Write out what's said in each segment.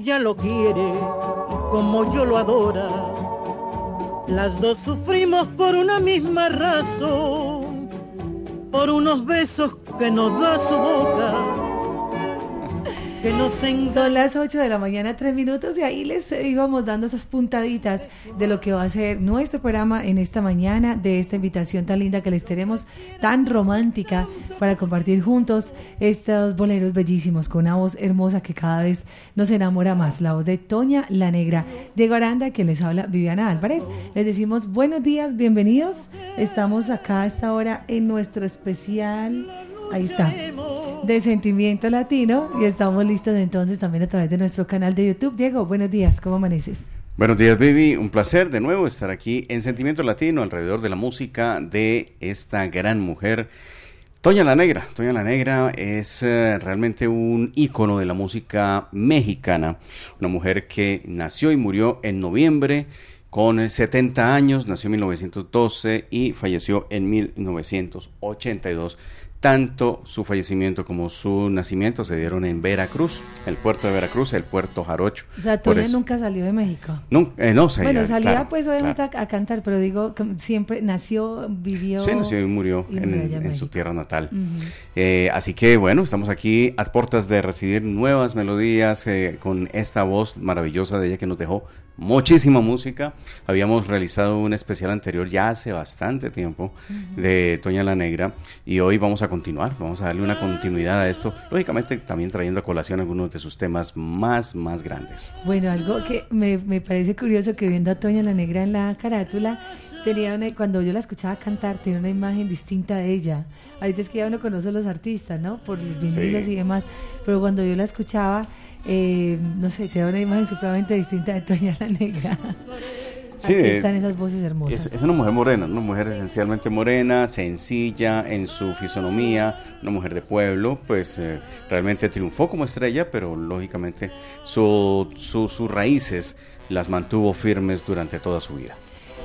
Ella lo quiere como yo lo adora. Las dos sufrimos por una misma razón, por unos besos que nos da su boca que nos engaña. Son las 8 de la mañana, 3 minutos, y ahí les íbamos dando esas puntaditas de lo que va a ser nuestro programa en esta mañana, de esta invitación tan linda que les tenemos, tan romántica, para compartir juntos estos boleros bellísimos, con una voz hermosa que cada vez nos enamora más, la voz de Toña la Negra, Diego Aranda, que les habla Viviana Álvarez. Les decimos buenos días, bienvenidos. Estamos acá a esta hora en nuestro especial. Ahí está, de Sentimiento Latino y estamos listos entonces también a través de nuestro canal de YouTube. Diego, buenos días, ¿cómo amaneces? Buenos días, Vivi. Un placer de nuevo estar aquí en Sentimiento Latino alrededor de la música de esta gran mujer. Toña la Negra. Toña la Negra es eh, realmente un ícono de la música mexicana. Una mujer que nació y murió en noviembre con 70 años, nació en 1912 y falleció en 1982. Tanto su fallecimiento como su nacimiento se dieron en Veracruz, el puerto de Veracruz, el puerto Jarocho. O sea, eso- nunca salió de México. No, eh, no, se- Bueno, salía claro, pues obviamente claro. a, a cantar, pero digo, que siempre nació, vivió... Sí, nació y murió y en, murió allá en en su tierra natal. Eh, así que bueno, estamos aquí a puertas de recibir nuevas melodías eh, con esta voz maravillosa de ella que nos dejó muchísima música. Habíamos realizado un especial anterior ya hace bastante tiempo de Toña la Negra y hoy vamos a continuar, vamos a darle una continuidad a esto, lógicamente también trayendo a colación algunos de sus temas más, más grandes. Bueno, algo que me, me parece curioso que viendo a Toña la Negra en la carátula, tenía una, cuando yo la escuchaba cantar, tenía una imagen distinta de ella. Ahorita es que ya uno conoce a los artistas, ¿no? Por los vinilos Sí. y demás, pero cuando yo la escuchaba, eh, no sé, tenía una imagen supremamente distinta de Toña la Negra. Sí, Aquí están esas voces hermosas. Es, es una mujer morena, una mujer esencialmente morena, sencilla en su fisonomía, una mujer de pueblo, pues eh, realmente triunfó como estrella, pero lógicamente su, su- sus raíces las mantuvo firmes durante toda su vida.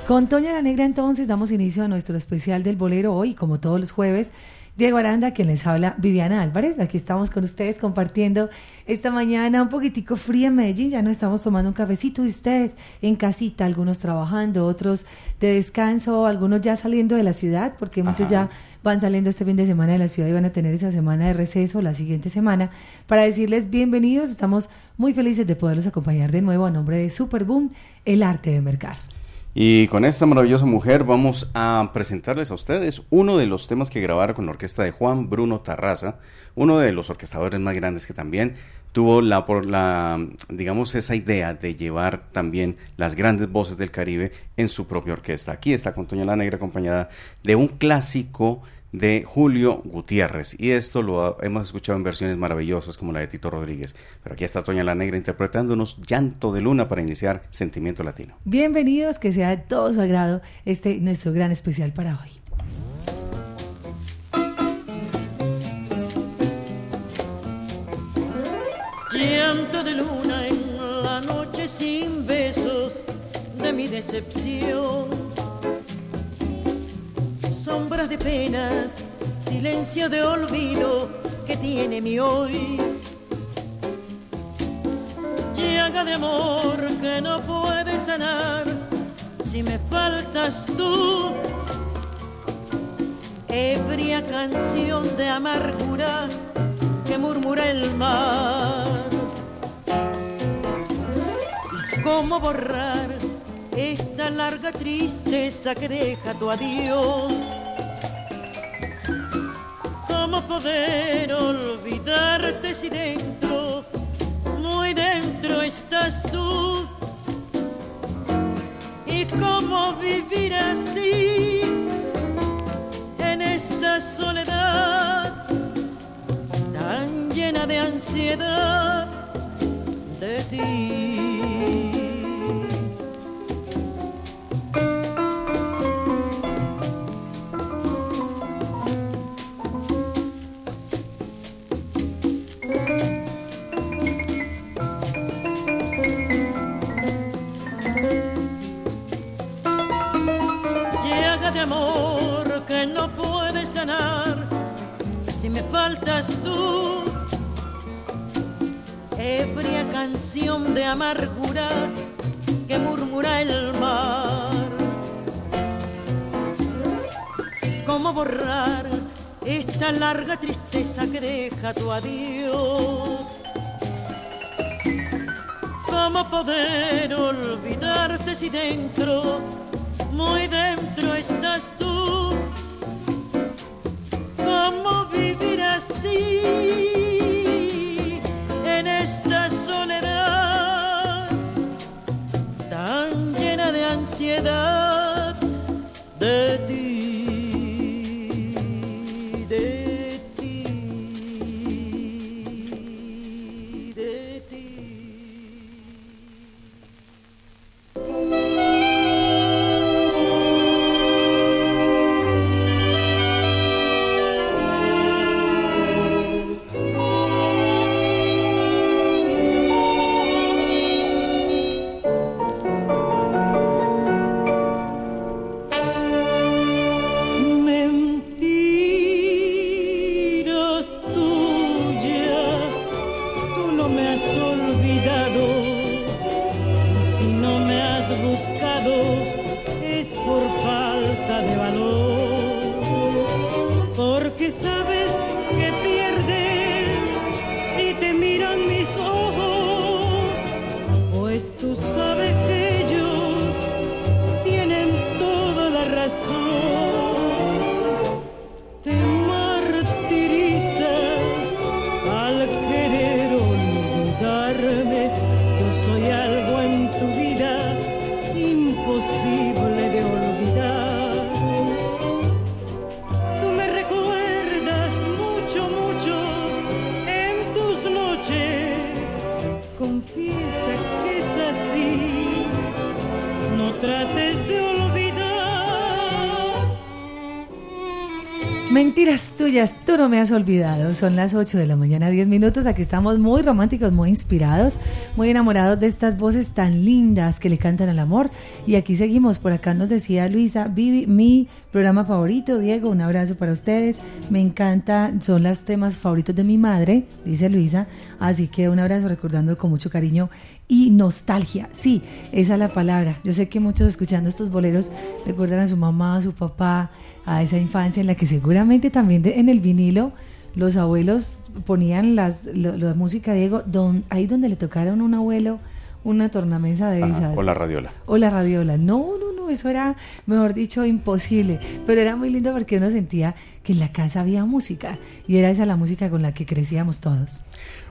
Con Toña la Negra entonces damos inicio a nuestro especial del bolero hoy, como todos los jueves. Diego Aranda, quien les habla, Viviana Álvarez. Aquí estamos con ustedes compartiendo esta mañana un poquitico fría en Medellín. Ya no estamos tomando un cafecito de ustedes en casita, algunos trabajando, otros de descanso, algunos ya saliendo de la ciudad, porque muchos ya van saliendo este fin de semana de la ciudad y van a tener esa semana de receso la siguiente semana para decirles bienvenidos. Estamos muy felices de poderlos acompañar de nuevo a nombre de Superboom, el arte de mercar. Y con esta maravillosa mujer vamos a presentarles a ustedes uno de los temas que grabaron con la orquesta de Juan Bruno Tarraza, uno de los orquestadores más grandes que también tuvo la, por la, digamos, esa idea de llevar también las grandes voces del Caribe en su propia orquesta. Aquí está con Toña La Negra acompañada de un clásico de Julio Gutiérrez. Y esto lo hemos escuchado en versiones maravillosas como la de Tito Rodríguez. Pero aquí está Toña la Negra interpretándonos Llanto de Luna para iniciar Sentimiento Latino. Bienvenidos, que sea de todo su agrado este nuestro gran especial para hoy. Llanto de luna en la noche sin besos de mi decepción sombras de penas, silencio de olvido que tiene mi hoy. Llaga de amor que no puede sanar si me faltas tú. Ebria canción de amargura que murmura el mar. ¿Cómo borrar esta larga tristeza que deja tu adiós? ¿Cómo poder olvidarte si dentro, muy dentro estás tú? ¿Y cómo vivir así en esta soledad tan llena de ansiedad de ti? Faltas tú. Ebria canción de amargura que murmura el mar. ¿Cómo borrar esta larga tristeza que deja tu adiós? ¿Cómo poder olvidarte si dentro, muy dentro estás tú? ¿Cómo vivir en esta soledad tan llena de ansiedad de ti, no me has olvidado. Son las 8 de la mañana, 10 minutos. Aquí estamos muy románticos, muy inspirados, muy enamorados de estas voces tan lindas que le cantan al amor. Y aquí seguimos. Por acá nos decía Luisa, Vivi, mi programa favorito. Diego, un abrazo para ustedes. Me encanta, son los temas favoritos de mi madre, dice Luisa. Así que un abrazo recordando con mucho cariño y nostalgia. Sí, esa es la palabra. Yo sé que muchos escuchando estos boleros recuerdan a su mamá, a su papá, a esa infancia en la que seguramente también de- en el vinilo los abuelos ponían las, lo- la música, Diego, don, ahí donde le tocaron un abuelo una tornamesa de Ajá, esas. o la radiola. O la radiola. No, no, no, no, eso era, mejor dicho, imposible. Pero era muy lindo porque uno sentía que en la casa había música y era esa la música con la que crecíamos todos.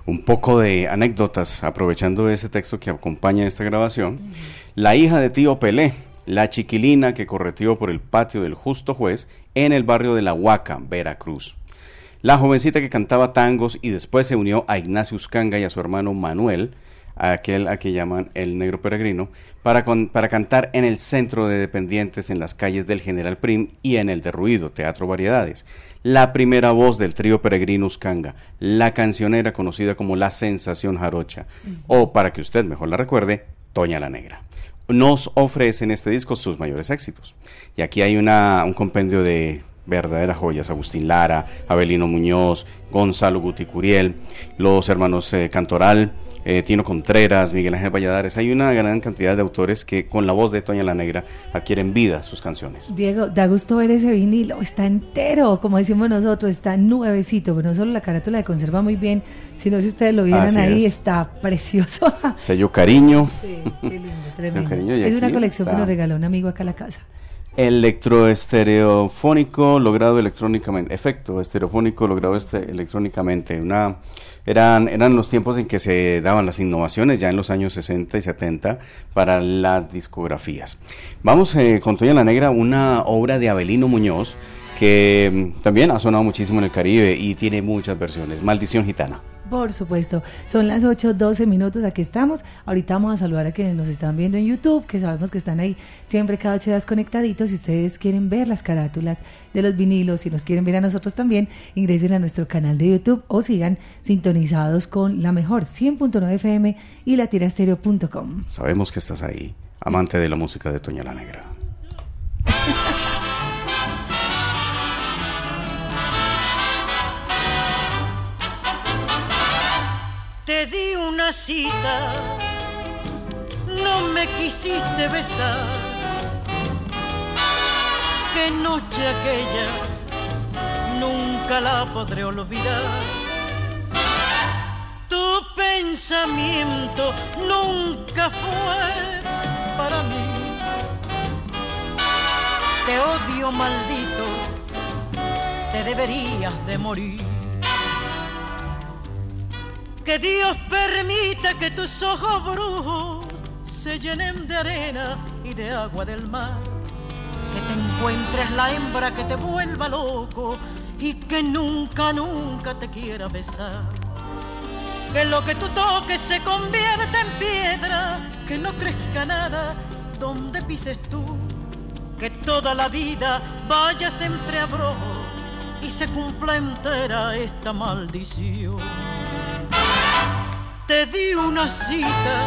Un poco de anécdotas, aprovechando ese texto que acompaña esta grabación. La hija de tío Pelé, la chiquilina que correteó por el patio del justo juez en el barrio de La Huaca, Veracruz. La jovencita que cantaba tangos y después se unió a Ignacio Uscanga y a su hermano Manuel, aquel a que llaman el negro peregrino, para, para cantar en el centro de dependientes en las calles del General Prim y en el de Ruido, Teatro Variedades. La primera voz del trío peregrino Uscanga, la cancionera conocida como La Sensación Jarocha, o para que usted mejor la recuerde, Toña la Negra nos ofrece en este disco sus mayores éxitos. Y aquí hay una, un compendio de verdaderas joyas, Agustín Lara, Abelino Muñoz, Gonzalo Guti Curiel, los hermanos eh, Cantoral, eh, Tino Contreras, Miguel Ángel Valladares. Hay una gran cantidad de autores que con la voz de Toña la Negra adquieren vida sus canciones. Diego, da gusto ver ese vinilo, está entero, como decimos nosotros, está nuevecito, pero no solo la carátula de conserva muy bien, sino si ustedes lo vieran ahí, está precioso. Sello cariño. Sí, qué lindo, tremendo. es una colección que nos regaló un amigo acá a la casa electroestereofónico logrado electrónicamente, efecto estereofónico logrado este, electrónicamente. Una, eran, eran los tiempos en que se daban las innovaciones, ya en los años 60 y 70, para las discografías. Vamos eh, con Toña la Negra, una obra de Abelino Muñoz, que mm, también ha sonado muchísimo en el Caribe y tiene muchas versiones. Maldición Gitana. Por supuesto, son las 8, 12 minutos, aquí estamos. Ahorita vamos a saludar a quienes nos están viendo en YouTube, que sabemos que están ahí siempre cada ocho días conectaditos. Si ustedes quieren ver las carátulas de los vinilos, si nos quieren ver a nosotros también, ingresen a nuestro canal de YouTube o sigan sintonizados con la mejor 100.9 FM y latirastereo.com. Sabemos que estás ahí, amante de la música de Toña la Negra. Te di una cita, no me quisiste besar. Qué noche aquella, nunca la podré olvidar. Tu pensamiento nunca fue para mí. Te odio maldito, te deberías de morir. Que Dios permita que tus ojos brujos se llenen de arena y de agua del mar. Que te encuentres la hembra que te vuelva loco y que nunca, nunca te quiera besar. Que lo que tú toques se convierta en piedra, que no crezca nada donde pises tú. Que toda la vida vayas entre abrojos y se cumpla entera esta maldición te di una cita,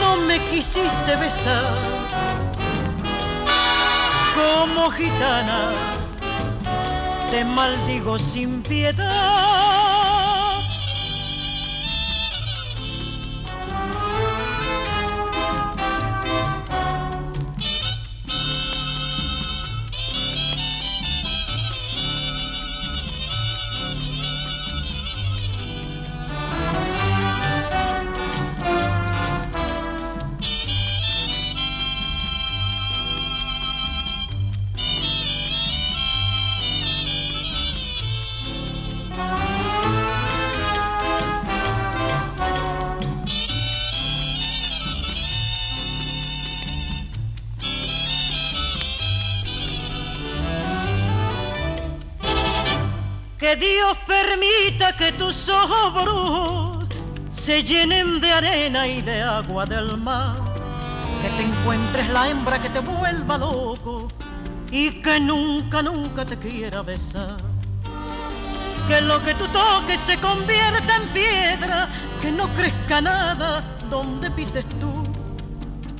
no me quisiste besar. Como gitana, te maldigo sin piedad. Tus ojos brujos se llenen de arena y de agua del mar. Que te encuentres la hembra que te vuelva loco y que nunca, nunca te quiera besar. Que lo que tú toques se convierta en piedra, que no crezca nada donde pises tú.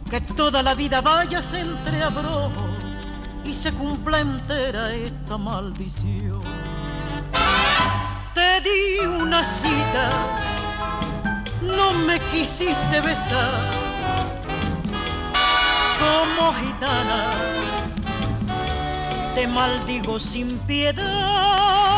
Que toda la vida vayas entre abrojos y se cumpla entera esta maldición te di una cita, no me quisiste besar. Como gitana, te maldigo sin piedad.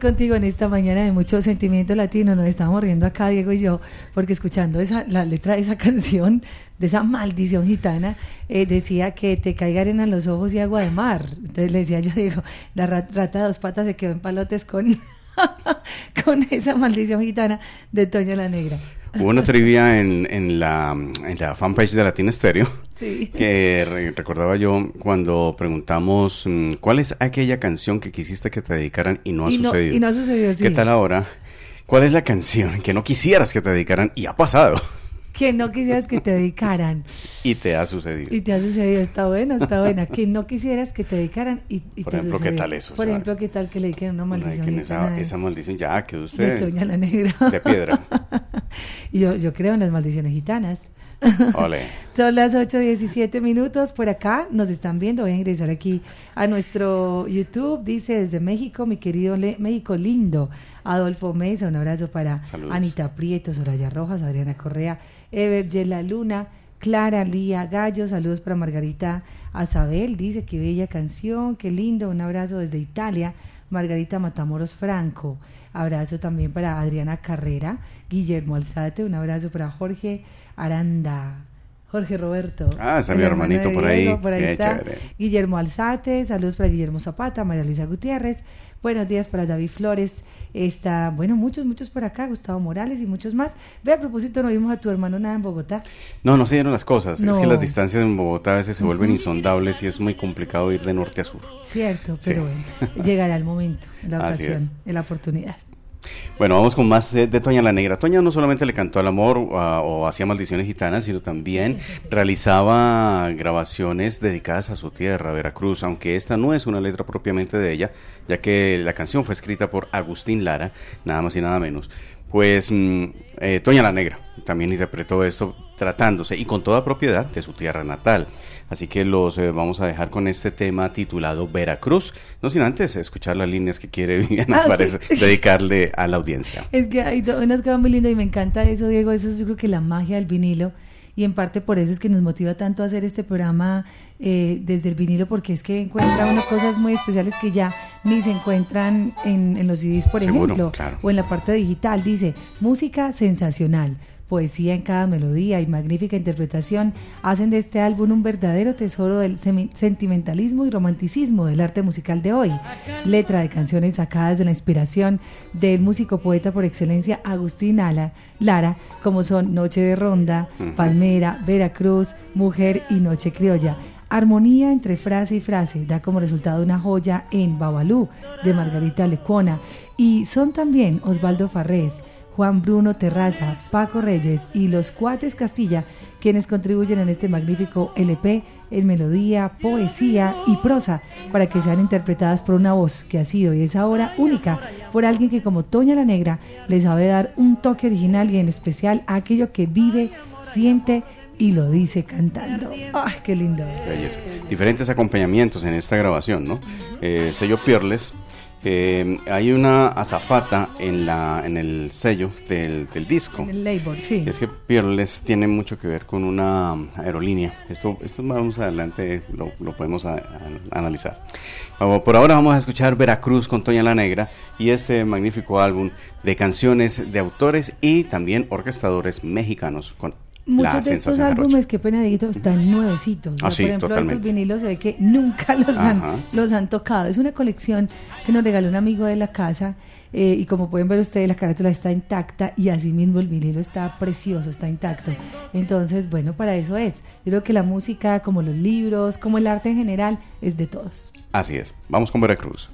Contigo en esta mañana de mucho sentimiento latino. Nos estamos riendo acá, Diego y yo, porque escuchando esa, la letra de esa canción, de esa maldición gitana, eh, decía que te caiga arena en los ojos y agua de mar. Entonces le decía yo, digo, la rata de dos patas se quedó en palotes con, con esa maldición gitana de Toña la Negra. Hubo una trivia en, en, la, en la fanpage de Latina Stereo que recordaba yo cuando preguntamos mm, cuál es aquella canción que quisiste que te dedicaran y no ha sucedido. y no ha sucedido, sí. ¿Qué tal ahora? ¿Cuál es la canción que no quisieras que te dedicaran y ha pasado? Que no quisieras que te dedicaran. y te ha sucedido. Y te ha sucedido, está buena, está buena. Que no quisieras que te dedicaran y, y Por ejemplo, ¿qué tal eso? Por ejemplo, ¿qué tal que le dediquen una maldición? esa, esa, maldición ya que usted... De Toña la Negra. De piedra. y yo, yo creo en las maldiciones gitanas. Son las 8.17 minutos por acá, nos están viendo, voy a ingresar aquí a nuestro YouTube, dice desde México, mi querido México lindo, Adolfo Mesa, un abrazo para Anita Prieto, Soraya Rojas, Adriana Correa, Ever Yela Luna, Clara Lía Gallo, saludos para Margarita Azabel, dice que bella canción, qué lindo, un abrazo desde Italia, Margarita Matamoros Franco, abrazo también para Adriana Carrera, Guillermo Alzate, un abrazo para Jorge Aranda. Jorge Roberto. Ah, mi hermanito por ahí. Por ahí está. Guillermo Alzate, saludos para Guillermo Zapata, María Luisa Gutiérrez, buenos días para David Flores, está, bueno, muchos, muchos por acá, Gustavo Morales y muchos más. Ve, a propósito, no vimos a tu hermano nada en Bogotá. No, no se dieron las cosas, es que las distancias en Bogotá a veces se vuelven insondables y es muy complicado ir de norte a sur. Cierto, pero bueno, llegará el momento, la ocasión, la oportunidad. Bueno, vamos con más de, Toña la Negra. Toña no solamente le cantó al amor o hacía maldiciones gitanas, sino también realizaba grabaciones dedicadas a su tierra, Veracruz, aunque esta no es una letra propiamente de ella, ya que la canción fue escrita por Agustín Lara, nada más y nada menos. Pues mm, eh, Toña la Negra también interpretó esto tratándose y con toda propiedad de su tierra natal. Así que los eh, vamos a dejar con este tema titulado Veracruz. No sin antes escuchar las líneas que quiere Viviana ah, dedicarle a la audiencia. Es que hay unas quedado muy lindas y me encanta eso, Diego. Eso es yo creo que la magia del vinilo. Y en parte por eso es que nos motiva tanto a hacer este programa eh, desde el vinilo, porque es que encuentra unas cosas muy especiales que ya ni se encuentran en, los CDs, por ejemplo, o en la parte digital. Dice, música sensacional poesía en cada melodía y magnífica interpretación hacen de este álbum un verdadero tesoro del sentimentalismo y romanticismo del arte musical de hoy. Letra de canciones sacadas de la inspiración del músico poeta por excelencia Agustín Lara, como son Noche de Ronda, Palmera, Veracruz, Mujer y Noche Criolla. Armonía entre frase y frase da como resultado una joya en Babalú de Margarita Lecuona y son también Osvaldo Farrés, Juan Bruno Terraza, Paco Reyes y los Cuates Castilla, quienes contribuyen en este magnífico LP en melodía, poesía y prosa para que sean interpretadas por una voz que ha sido y es ahora única por alguien que como Toña la Negra le sabe dar un toque original y en especial a aquello que vive, siente y lo dice cantando. ¡Ay, qué lindo! Diferentes acompañamientos en esta grabación, ¿no? Eh, sello Pierles eh, hay una azafata en la en el sello del, disco. En el label, sí. Es que Peerless tiene mucho que ver con una aerolínea. Esto, esto más adelante lo, podemos analizar. por ahora vamos a escuchar Veracruz con Toña la Negra y este magnífico álbum de canciones de autores y también orquestadores mexicanos con Muchos de estos álbumes, qué pena están nuevecitos. Ah, por ejemplo, estos vinilos se ve que nunca los han, los han tocado. Es una colección que nos regaló un amigo de la casa eh, y como pueden ver ustedes, la carátula está intacta y así mismo el vinilo está precioso, está intacto. Entonces, bueno, para eso es. Yo creo que la música, como los libros, como el arte en general, es de todos. Así es. Vamos con Veracruz.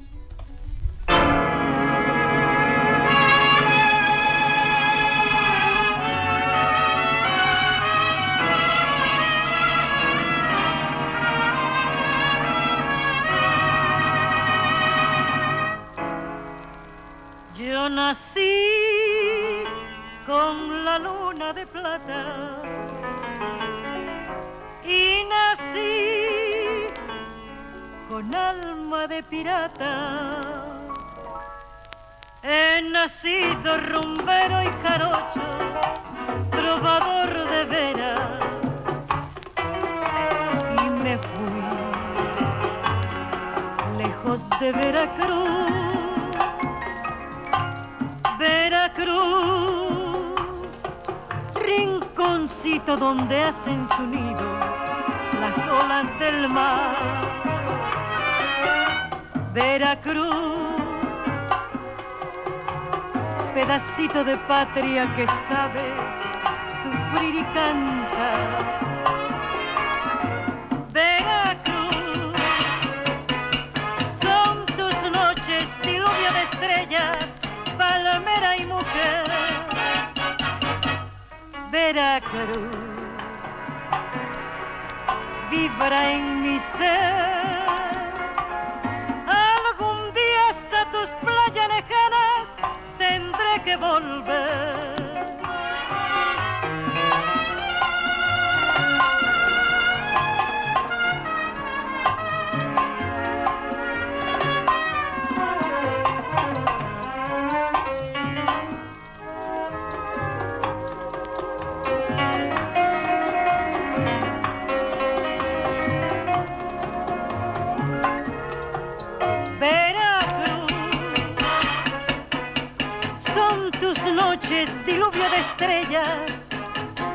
De plata y nací con alma de pirata. He nacido rumbero y jarocho, trovador de veras. Y me fui lejos de Veracruz. Veracruz, rinconcito donde hacen su nido las olas del mar. Veracruz, pedacito de patria que sabe sufrir y cantar. Veracruz vibra en mi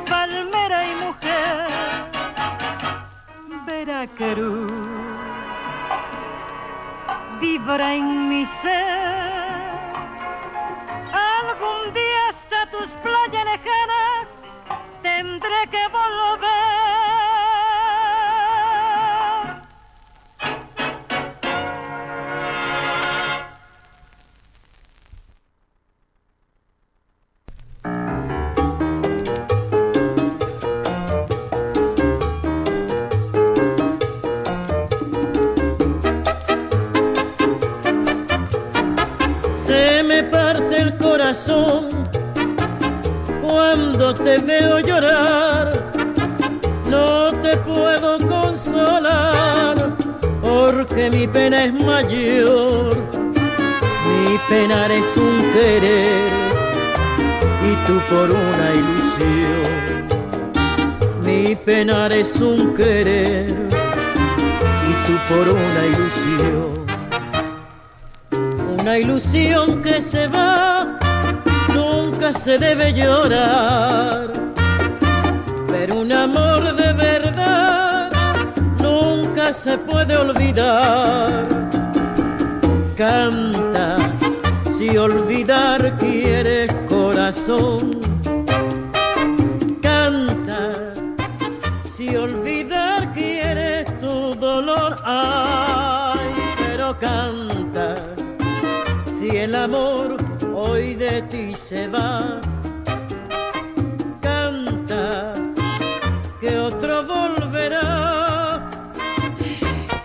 palmera y mujer. Veracruz, vibra en mi ser. Algún día hasta tus playas lejanas tendré que volver. Te veo llorar. No te puedo consolar porque mi pena es mayor. Mi penar es un querer y tú por una ilusión. Mi penar es un querer y tú por una ilusión una ilusión que se va, se debe llorar. Pero un amor de verdad nunca se puede olvidar. Canta, si olvidar quieres corazón. Canta, si olvidar quieres tu dolor. Ay, pero canta si el amor de ti se va, canta que otro volverá.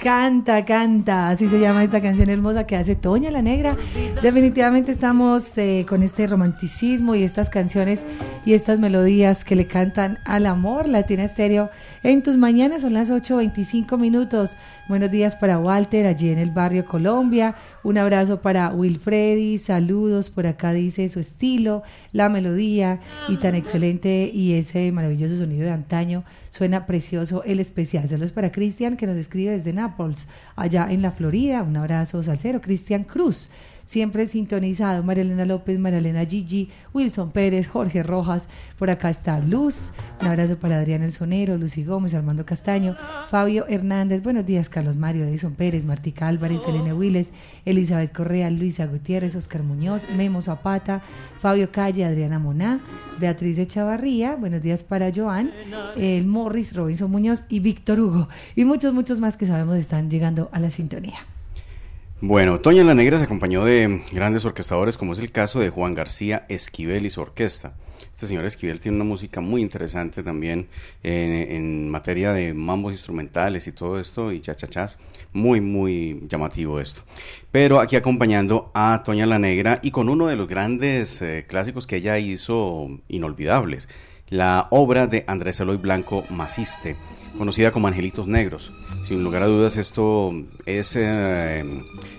Canta, canta, así se llama esta canción hermosa que hace Toña la Negra. Definitivamente estamos eh, con este romanticismo y estas canciones y estas melodías que le cantan al amor. Latina Estéreo en tus mañanas son las 8.25 minutos. Buenos días para Walter, allí en el barrio Colombia. Un abrazo para Wilfredi, saludos. Por acá dice su estilo, la melodía y tan excelente y ese maravilloso sonido de antaño. Suena precioso el especial. Saludos para Cristian que nos escribe desde Nápoles, allá en la Florida. Un abrazo salsero, Cristian Cruz siempre sintonizado. María Elena López, María Elena Gigi, Wilson Pérez, Jorge Rojas, por acá está Luz, un abrazo para Adrián El Sonero, Lucy Gómez, Armando Castaño, Fabio Hernández, buenos días, Carlos Mario, Edison Pérez, Martica Álvarez, Elena Willes, Elizabeth Correa, Luisa Gutiérrez, Oscar Muñoz, Memo Zapata, Fabio Calle, Adriana Moná, Beatriz Echavarría, buenos días para Joan, el Morris, Robinson Muñoz y Víctor Hugo, y muchos, muchos más que sabemos están llegando a la sintonía. Bueno, Toña la Negra se acompañó de grandes orquestadores, como es el caso de Juan García Esquivel y su orquesta. Este señor Esquivel tiene una música muy interesante también en, materia de mambos instrumentales y todo esto, y chachachás. Muy, muy llamativo esto. Pero aquí acompañando a Toña la Negra y con uno de los grandes eh, clásicos que ella hizo inolvidables la obra de Andrés Eloy Blanco Maciste, conocida como Angelitos Negros. Sin lugar a dudas, esto es eh,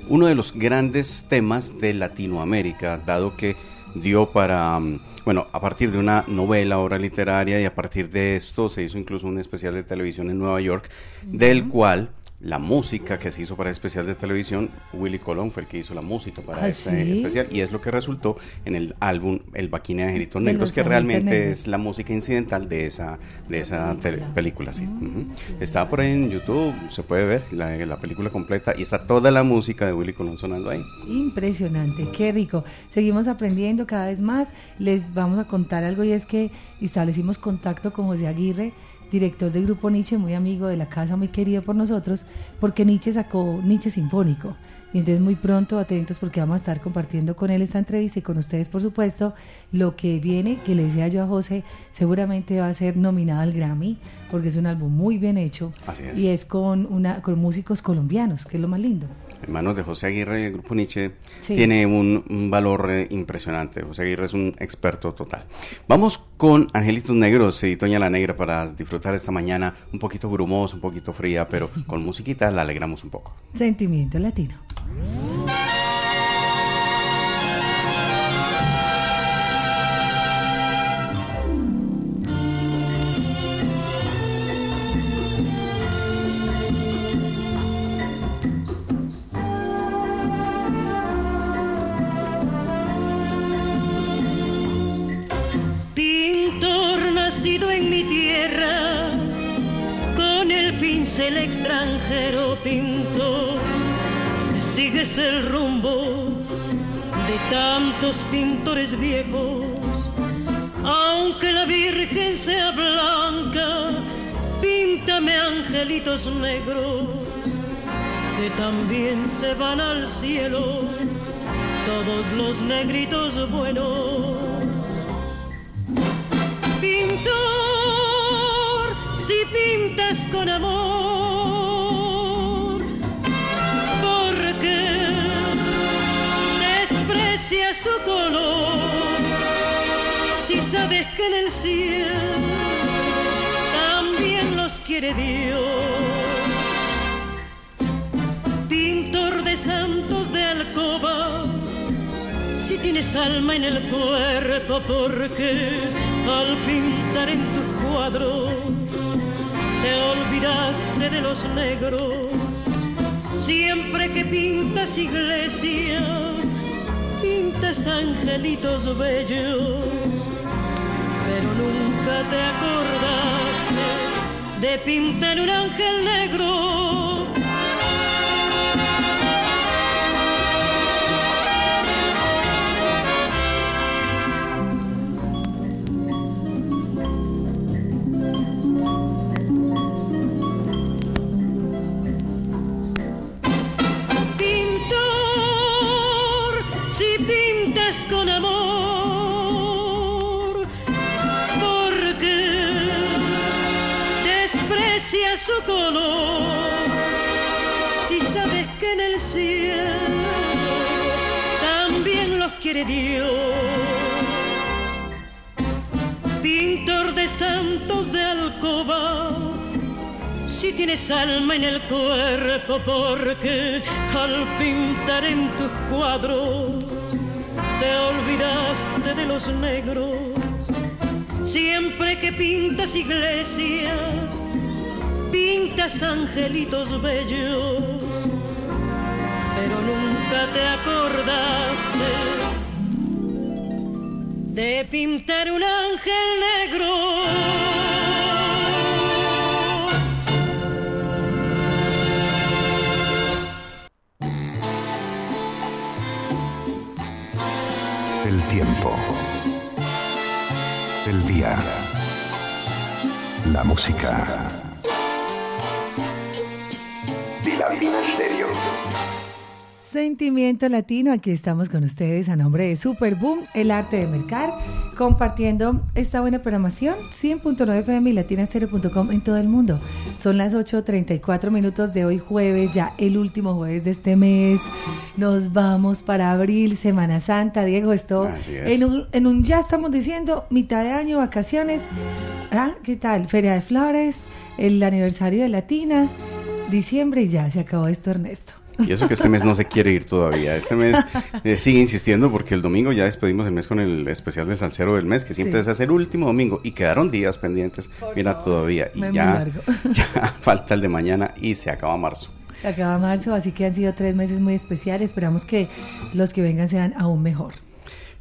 uno de los grandes temas de Latinoamérica, dado que dio para, mm, bueno, a partir de una novela, obra literaria, y a partir de esto se hizo incluso un especial de televisión en Nueva York, del cual la música que se hizo para el especial de televisión, Willy Colón fue el que hizo la música para ¿Ah, sí? especial y es lo que resultó en el álbum El Baquine de Angelitos Negros, que realmente Negros. es la música incidental de esa, de esa película. Sí. Ujú. Está por ahí en YouTube, se puede ver la, la película completa y está toda la música de Willy Colón sonando ahí. Impresionante, qué rico. Seguimos aprendiendo cada vez más. Les vamos a contar algo y es que establecimos contacto con José Aguirre, director del grupo Nietzsche, muy amigo de la casa, muy querido por nosotros, porque Nietzsche sacó Nietzsche Sinfónico. Y entonces muy pronto atentos porque vamos a estar compartiendo con él esta entrevista y con ustedes, por supuesto, lo que viene, que le decía yo a José, seguramente va a ser nominado al Grammy, porque es un álbum muy bien hecho Así es. y es con, una, con músicos colombianos, que es lo más lindo. En manos de José Aguirre, el grupo Nietzsche Sí. tiene un, un valor eh, impresionante. José Aguirre es un experto total. Vamos con Angelitos Negros y Toña la Negra para disfrutar esta mañana un poquito brumosa, un poquito fría, pero con musiquita la alegramos un poco. Sentimiento latino. Viejos, aunque la Virgen sea blanca, píntame angelitos negros que también se van al cielo, todos los negritos buenos. Pintor, si pintas con amor, porque desprecias su color, sabes que en el cielo también los quiere Dios. Pintor de santos de alcoba, si tienes alma en el cuerpo, porque al pintar en tu cuadro te olvidaste de los negros. Siempre que pintas iglesias, pintas angelitos bellos, nunca te acordaste de pintar un ángel negro. Su color, si sabes que en el cielo también los quiere Dios. Pintor de santos de alcoba, si tienes alma en el cuerpo, porque al pintar en tus cuadros te olvidaste de los negros. Siempre que pintas iglesias, angelitos bellos, pero nunca te acordaste de pintar un ángel negro. El tiempo. El día. La música. Sentimiento Latino, aquí estamos con ustedes a nombre de Super Boom, el arte de mercar, compartiendo esta buena programación, 100.9 FM y latina0.com en todo el mundo. Son las 8.34 minutos de hoy jueves, ya el último jueves de este mes. Nos vamos para abril, Semana Santa. Diego, esto en un, en un ya estamos diciendo mitad de año, vacaciones. ¿Ah? ¿Qué tal? Feria de Flores, el aniversario de Latina, diciembre y ya se acabó esto, Ernesto. Y eso que este mes no se quiere ir todavía. Este mes eh, sigue insistiendo porque el domingo ya despedimos el mes con el especial del salsero del mes, que siempre es el último domingo. Y quedaron días pendientes. Mira, todavía. Y ya, ya falta el de mañana y se acaba marzo. Se acaba marzo, así que han sido tres meses muy especiales. Esperamos que los que vengan sean aún mejor.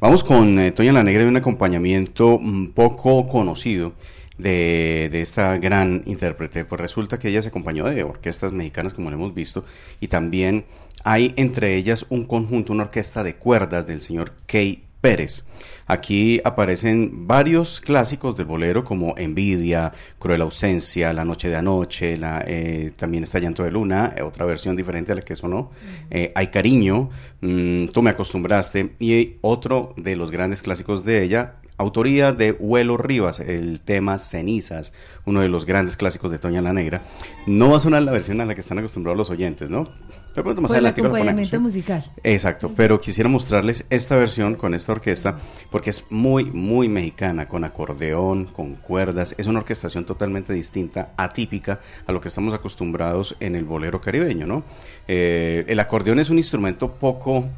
Vamos con eh, Toña la Negra y un acompañamiento un poco conocido de, de, esta gran intérprete. Pues resulta que ella se acompañó de orquestas mexicanas, como lo hemos visto, y también hay entre ellas un conjunto, una orquesta de cuerdas del señor Kay Pérez. Aquí aparecen varios clásicos del bolero como Envidia, Cruel Ausencia, La Noche de Anoche, la, eh, también está Llanto de Luna, otra versión diferente a la que sonó, eh, Hay Cariño, mm, Tú me acostumbraste y otro de los grandes clásicos de ella, Autoría de Huelo Rivas, el tema Cenizas, uno de los grandes clásicos de Toña la Negra. No va a sonar la versión a la que están acostumbrados los oyentes, ¿no? De pronto más adelante acompañamiento musical. Exacto, pero quisiera mostrarles esta versión con esta orquesta porque es muy, muy mexicana, con acordeón, con cuerdas. Es una orquestación totalmente distinta, atípica a lo que estamos acostumbrados en el bolero caribeño, ¿no? Eh, el acordeón es un instrumento poco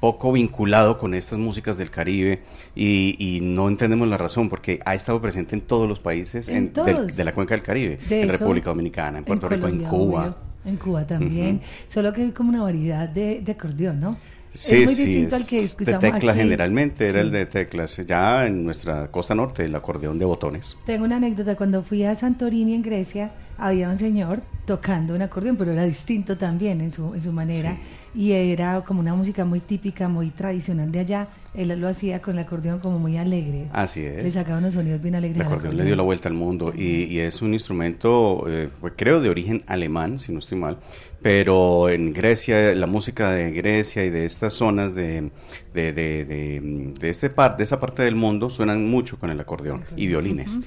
poco vinculado con estas músicas del Caribe y, no entendemos la razón porque ha estado presente en todos los países de, la cuenca del Caribe, en República Dominicana, en Puerto Rico, en Cuba. en Cuba también, solo que hay como una variedad de, acordeón, ¿no? Sí, es muy distinto al que escuchamos De teclas generalmente era el de teclas. Ya en nuestra costa norte el acordeón de botones. Tengo una anécdota. Cuando fui a Santorini en Grecia, había un señor tocando un acordeón, pero era distinto también en su, en su manera. Y era como una música muy típica, muy tradicional de allá. Él lo hacía con el acordeón como muy alegre. Así es. Le sacaba unos sonidos bien alegres. El acordeón, le dio la vuelta al mundo y, y es un instrumento, eh, pues creo, de origen alemán, si no estoy mal. Pero en Grecia, la música de Grecia y de estas zonas de, de, de, de, este par, de esa parte del mundo suenan mucho con el acordeón y violines.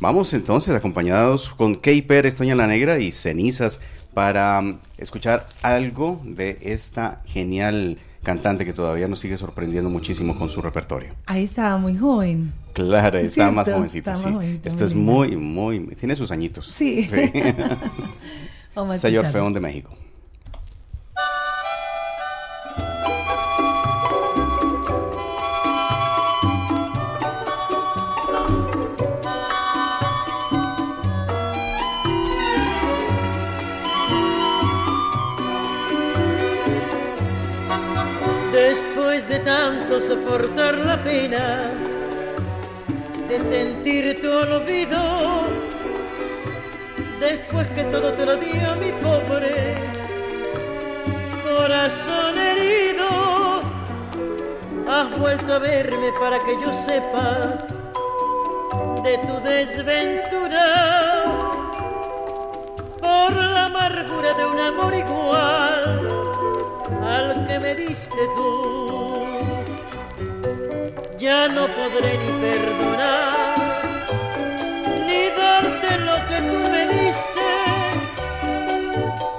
Vamos entonces acompañados con Kay Pérez, Toña la Negra y Cenizas para um, escuchar algo de esta genial cantante que todavía nos sigue sorprendiendo muchísimo con su repertorio. Ahí estaba muy joven. Claro, estaba más jovencita, sí. Esto es muy, muy, tiene sus añitos. Sí. sí. Señor Feón de México. Soportar la pena, de sentir tu olvido, después que todo te lo dio mi pobre corazón herido, has vuelto a verme para que yo sepa de tu desventura. Por la amargura de un amor igual al que me diste tú ya no podré ni perdonar, ni darte lo que tú me diste.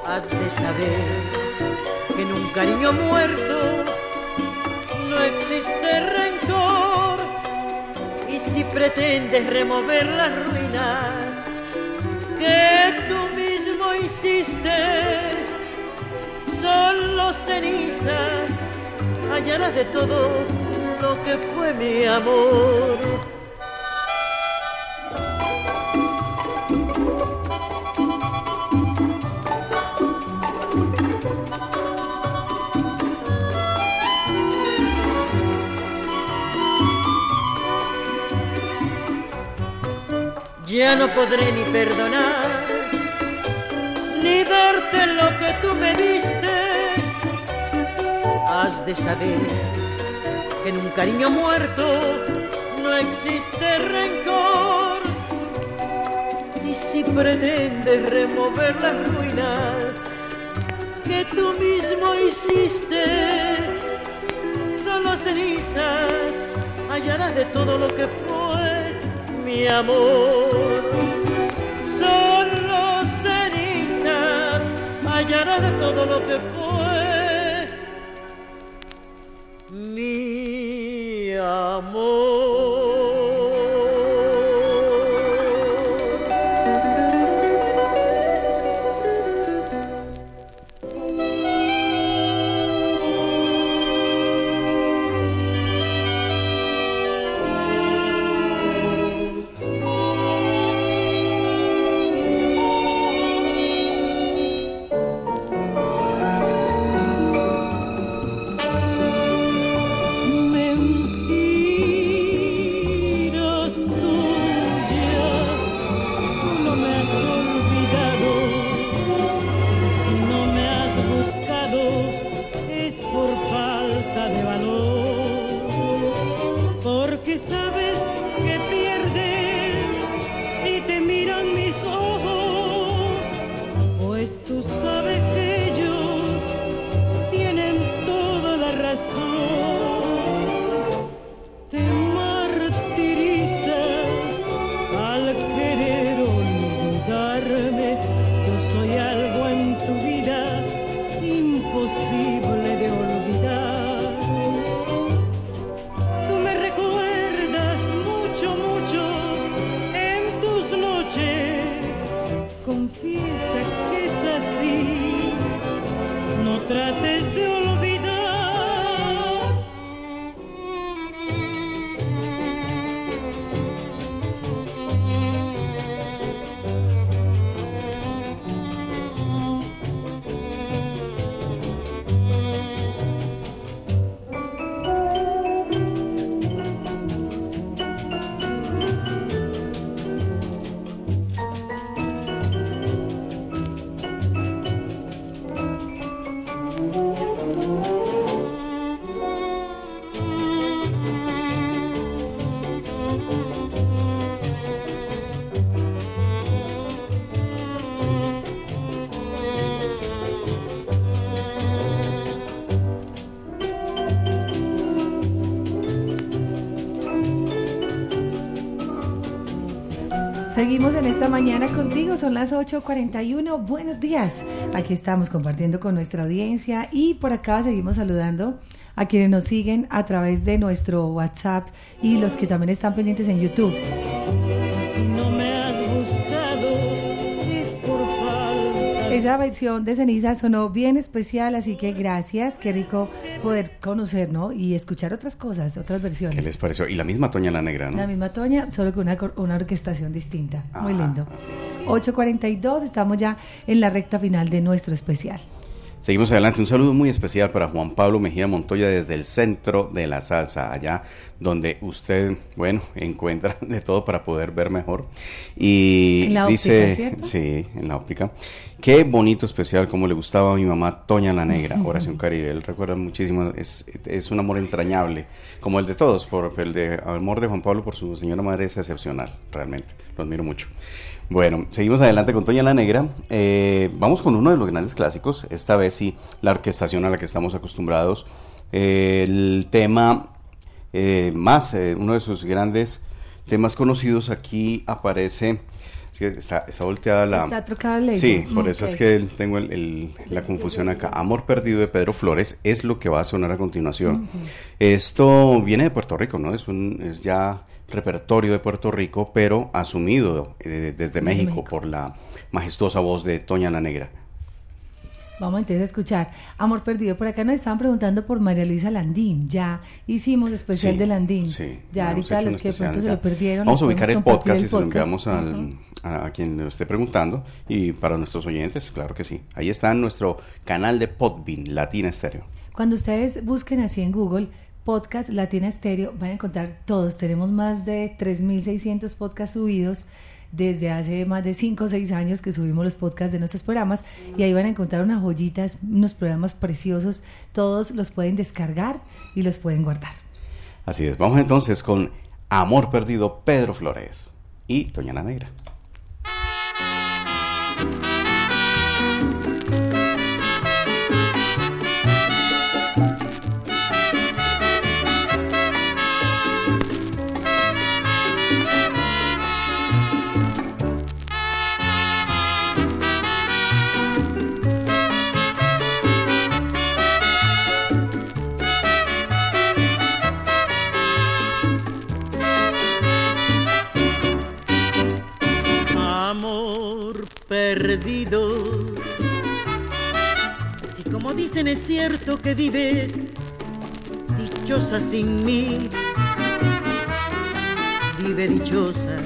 Has de saber que en un cariño muerto no existe rencor. Y si pretendes remover las ruinas que tú mismo hiciste, solo cenizas hallarás de todo lo que fue mi amor. Ya no podré ni perdonar, ni darte lo que tú me diste. Has de saber en un cariño muerto no existe rencor. Y si pretendes remover las ruinas que tú mismo hiciste. Solo cenizas hallarás de todo lo que fue mi amor. Solo cenizas hallarás de todo lo que fue amor. Seguimos en esta mañana contigo, son las 8.41. Buenos días. Aquí estamos compartiendo con nuestra audiencia y por acá seguimos saludando a quienes nos siguen a través de nuestro WhatsApp y los que también están pendientes en YouTube. Esa versión de ceniza sonó bien especial, así que gracias. Qué rico poder conocer, ¿no? Y escuchar otras cosas, otras versiones. ¿Qué les pareció? Y la misma Toña la Negra, ¿no? La misma Toña, solo con una, una orquestación distinta. Muy lindo. 8.42, estamos ya en la recta final de nuestro especial. Seguimos adelante. Un saludo muy especial para Juan Pablo Mejía Montoya desde el centro de la salsa, allá donde usted, bueno, encuentra de todo para poder ver mejor. Y en la dice, óptica, sí, en la óptica. Qué bonito especial, como le gustaba a mi mamá Toña la Negra, Oración Caribe. Él recuerda muchísimo, es, es un amor entrañable, como el de todos, por el de amor de Juan Pablo por su señora madre es excepcional, realmente. Lo admiro mucho. Bueno, seguimos adelante con Toña la Negra. Eh, vamos con uno de los grandes clásicos, esta vez sí, la orquestación a la que estamos acostumbrados. Eh, el tema eh, más, uno de sus grandes temas conocidos aquí aparece está, está volteada la... Está trocada la Sí, por eso es que tengo el, la confusión acá. Amor Perdido de Pedro Flores es lo que va a sonar a continuación. Esto viene de Puerto Rico, ¿no? Es, un, es ya repertorio de Puerto Rico, pero asumido eh, desde México, México. por la majestuosa voz de Toña la Negra. Vamos entonces a escuchar Amor Perdido. Por acá nos estaban preguntando por María Luisa Landín. Ya hicimos especial Sí, de Landín. sí, ya ahorita los que pronto se lo perdieron. Vamos a ubicar el podcast y se lo enviamos al- a, a quien lo esté preguntando. Y para nuestros oyentes, claro que sí. Ahí está nuestro canal de Podbean, Latina Estéreo. Cuando ustedes busquen así en Google podcast Latina Estéreo, van a encontrar todos. Tenemos más de 3.600 podcasts subidos desde hace más de 5 o 6 años que subimos los podcasts de nuestros programas y ahí van a encontrar unas joyitas, unos programas preciosos. Todos los pueden descargar y los pueden guardar. Así es. Vamos entonces con Amor Perdido, Pedro Flores y Toña la Negra. Dicen es cierto que vives dichosa sin mí, vive dichosa.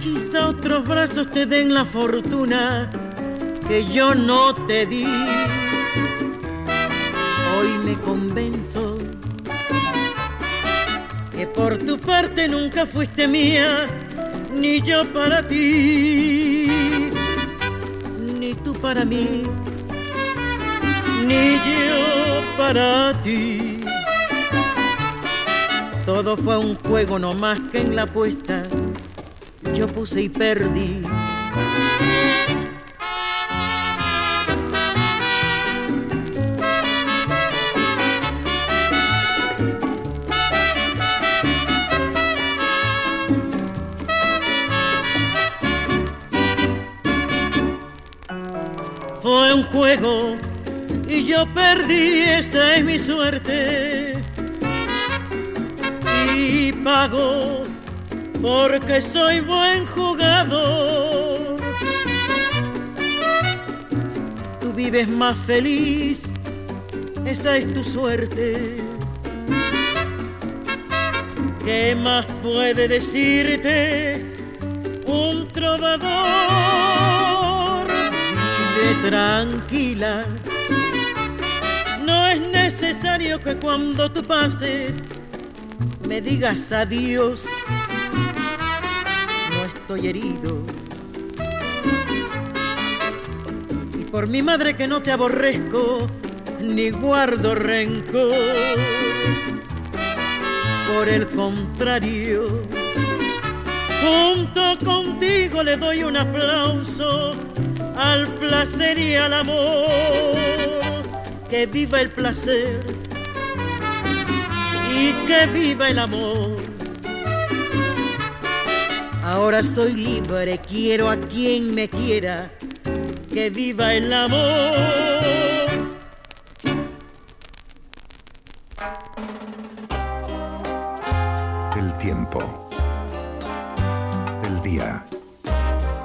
Quizá otros brazos te den la fortuna que yo no te di. Hoy me convenzo que por tu parte nunca fuiste mía, ni yo para ti, para mí, ni yo para ti. Todo fue un juego no más que en la apuesta yo puse y perdí. Y yo perdí, esa es mi suerte. Y pago porque soy buen jugador. Tú vives más feliz, esa es tu suerte. ¿Qué más puede decirte un trovador? Tranquila. No es necesario que cuando tú pases me digas adiós estoy herido. Y por mi madre que no te aborrezco, ni guardo rencor. Por el contrario, junto contigo le doy un aplauso al placer y al amor. Que viva el placer y que viva el amor. Ahora soy libre, quiero a quien me quiera, que viva el amor. El tiempo. El día.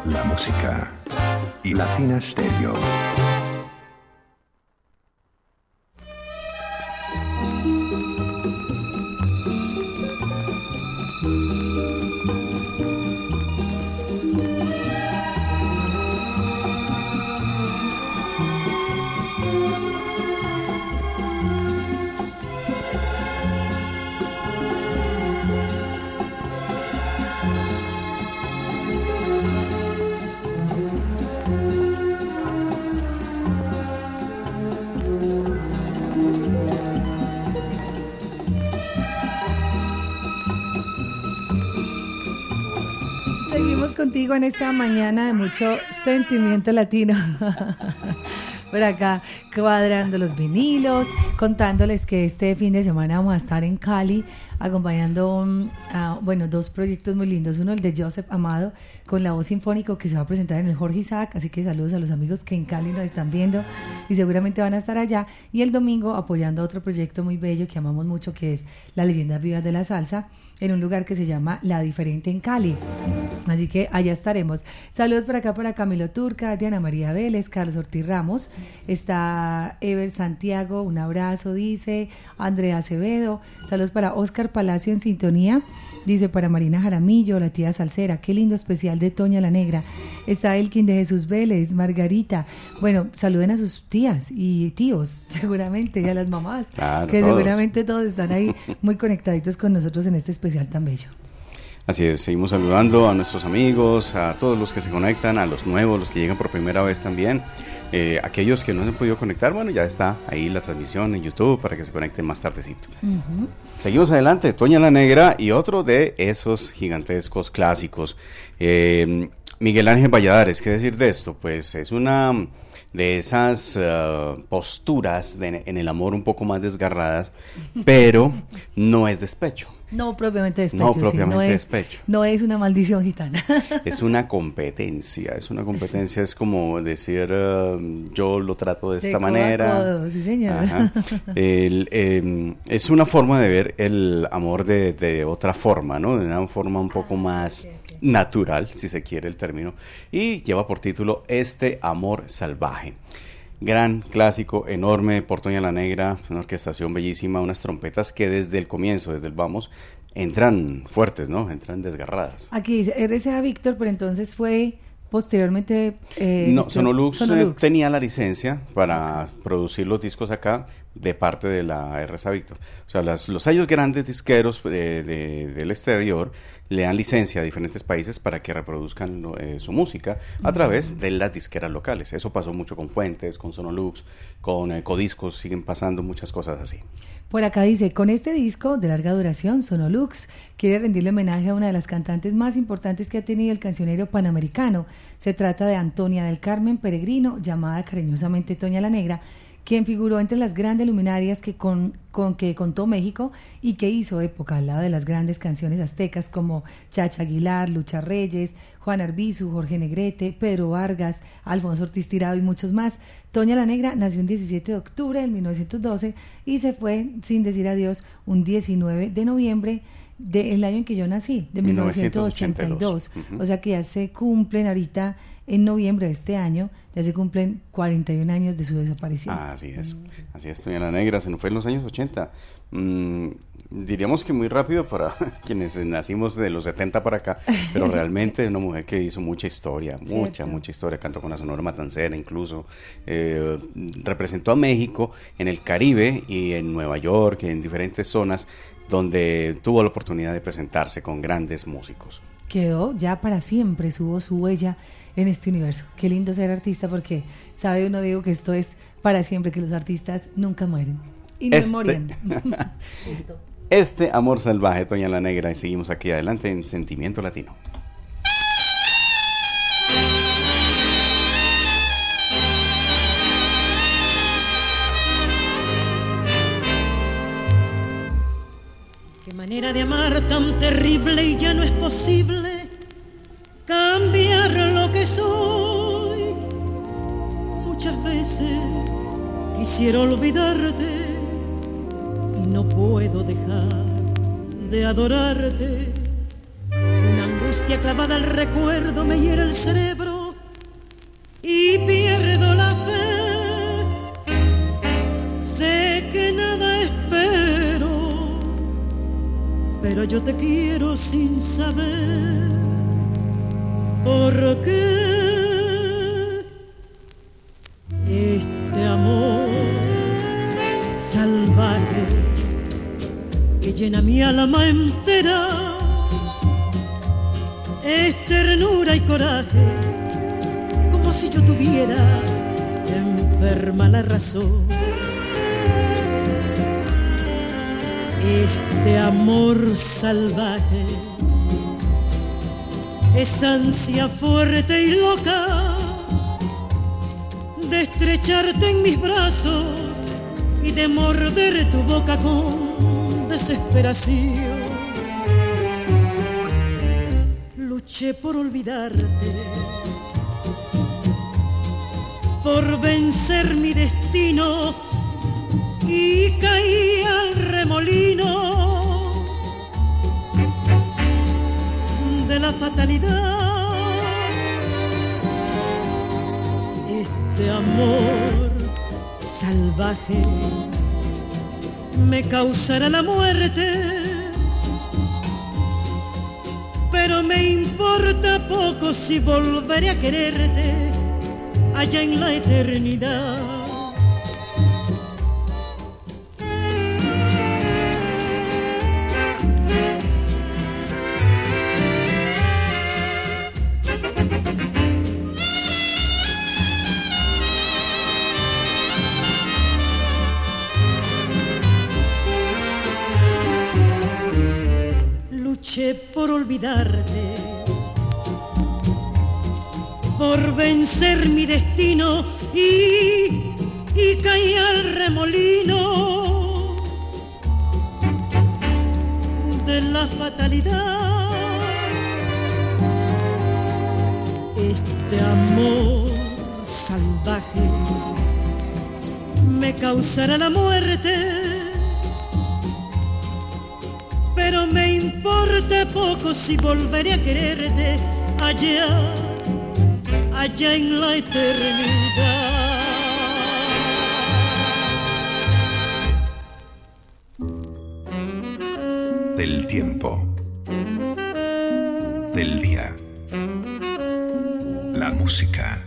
La música. Y Latina Stereo. Contigo en esta mañana de mucho sentimiento latino. Por acá cuadrando los vinilos, contándoles que este fin de semana vamos a estar en Cali acompañando a, bueno, dos proyectos muy lindos. Uno el de Joseph Amado con la voz sinfónico que se va a presentar en el Jorge Isaac, así que saludos a los amigos que en Cali nos están viendo y seguramente van a estar allá. Y el domingo apoyando otro proyecto muy bello que amamos mucho que es La Leyenda Viva de la Salsa en un lugar que se llama La Diferente en Cali. Así que allá estaremos. Saludos por acá para Camilo Turca, Diana María Vélez, Carlos Ortiz Ramos, está Ever Santiago, un abrazo, dice Andrea Acevedo, saludos para Oscar Palacio en sintonía. Dice para Marina Jaramillo, la tía Salcera, qué lindo especial de Toña la Negra. Está Elkin de Jesús Vélez, Margarita. Bueno, saluden a sus tías y tíos, seguramente, y a las mamás, que seguramente todos están ahí muy conectaditos con nosotros en este especial tan bello. Así es, seguimos saludando a nuestros amigos, a todos los que se conectan, a los nuevos, los que llegan por primera vez también. Eh, aquellos que no se han podido conectar, bueno, ya está ahí la transmisión en YouTube para que se conecten más tardecito. Seguimos adelante, Toña la Negra y otro de esos gigantescos clásicos. Eh, Miguel Ángel Valladares, ¿qué decir de esto? Pues es una de esas eh, posturas en el amor un poco más desgarradas, pero no es despecho No propiamente despecho. No sí, propiamente es, despecho. No es una maldición gitana. Es una competencia, es una competencia, es como decir, eh, yo lo trato de De esta manera. codo, sí, señor. Ajá. El, eh, es una forma de ver el amor de, de otra forma, ¿no? De una forma un poco más natural, si se quiere el término, y lleva por título Este Amor Salvaje. Gran clásico, enorme, Portoña la Negra, una orquestación bellísima, unas trompetas que desde el comienzo, desde el vamos, entran fuertes, ¿no? Entran desgarradas. Aquí dice RCA Víctor, pero entonces fue posteriormente... eh, No, Sonolux, eh, Sonolux. tenía la licencia para producir los discos acá de parte de la RSA Victor. O sea, las- los sellos grandes disqueros de- de- del exterior le dan licencia a diferentes países para que reproduzcan eh, su música a través de las disqueras locales. Eso pasó mucho con Fuentes, con Sonolux, con eh, Codiscos, siguen pasando muchas cosas así. Por acá dice, con este disco de larga duración, Sonolux quiere rendirle homenaje a una de las cantantes más importantes que ha tenido el cancionero panamericano. Se trata de Antonia del Carmen Peregrino, llamada cariñosamente Toña la Negra, quien figuró entre las grandes luminarias que con, con que contó México y que hizo época al lado de las grandes canciones aztecas como Chacha Aguilar, Lucha Reyes, Juan Arbizu, Jorge Negrete, Pedro Vargas, Alfonso Ortiz Tirado y muchos más. Toña la Negra nació un 17 de octubre de 1912 y se fue sin decir adiós un 19 de noviembre del año en que yo nací, de 1982. 1982. Ujú. O sea que ya se cumplen ahorita en noviembre de este año, ya se cumplen 41 años de su desaparición. Ah, así es, así es, Doña la Negra, se nos fue en los años 80. Mm, diríamos que muy rápido para quienes nacimos de los 70 para acá, pero realmente una mujer que hizo mucha historia, mucha, Cierto. mucha historia, cantó con la Sonora Matancera incluso, eh, representó a México en el Caribe y en Nueva York, y en diferentes zonas donde tuvo la oportunidad de presentarse con grandes músicos. quedó ya para siempre su voz, su huella en este universo. Qué lindo ser artista porque sabe uno, digo, que esto es para siempre, que los artistas nunca mueren. Y no Este- morían. Este amor salvaje, Toña la Negra, y seguimos aquí adelante en Sentimiento Latino. Qué manera de amar tan terrible y ya no es posible cambiar lo que soy. Muchas veces quisiera olvidarte y no puedo dejar de adorarte. Una angustia clavada al recuerdo me hiera el cerebro y pierdo la fe. Sé que nada espero, pero yo te quiero sin saber por qué este amor salvaje que llena mi alma entera es ternura y coraje, como si yo tuviera enferma la razón. Este amor salvaje es ansia fuerte y loca de estrecharte en mis brazos y de morder tu boca con desesperación. Luché por olvidarte, por vencer mi destino y caí al remolino de la fatalidad. Este amor salvaje me causará la muerte, pero me importa poco si volveré a quererte allá en la eternidad. Por olvidarte, por vencer mi destino y, y caí al remolino de la fatalidad. Este amor salvaje me causará la muerte, pero me importa poco si volveré a quererte allá, allá en la eternidad. Del tiempo. Del día. La música.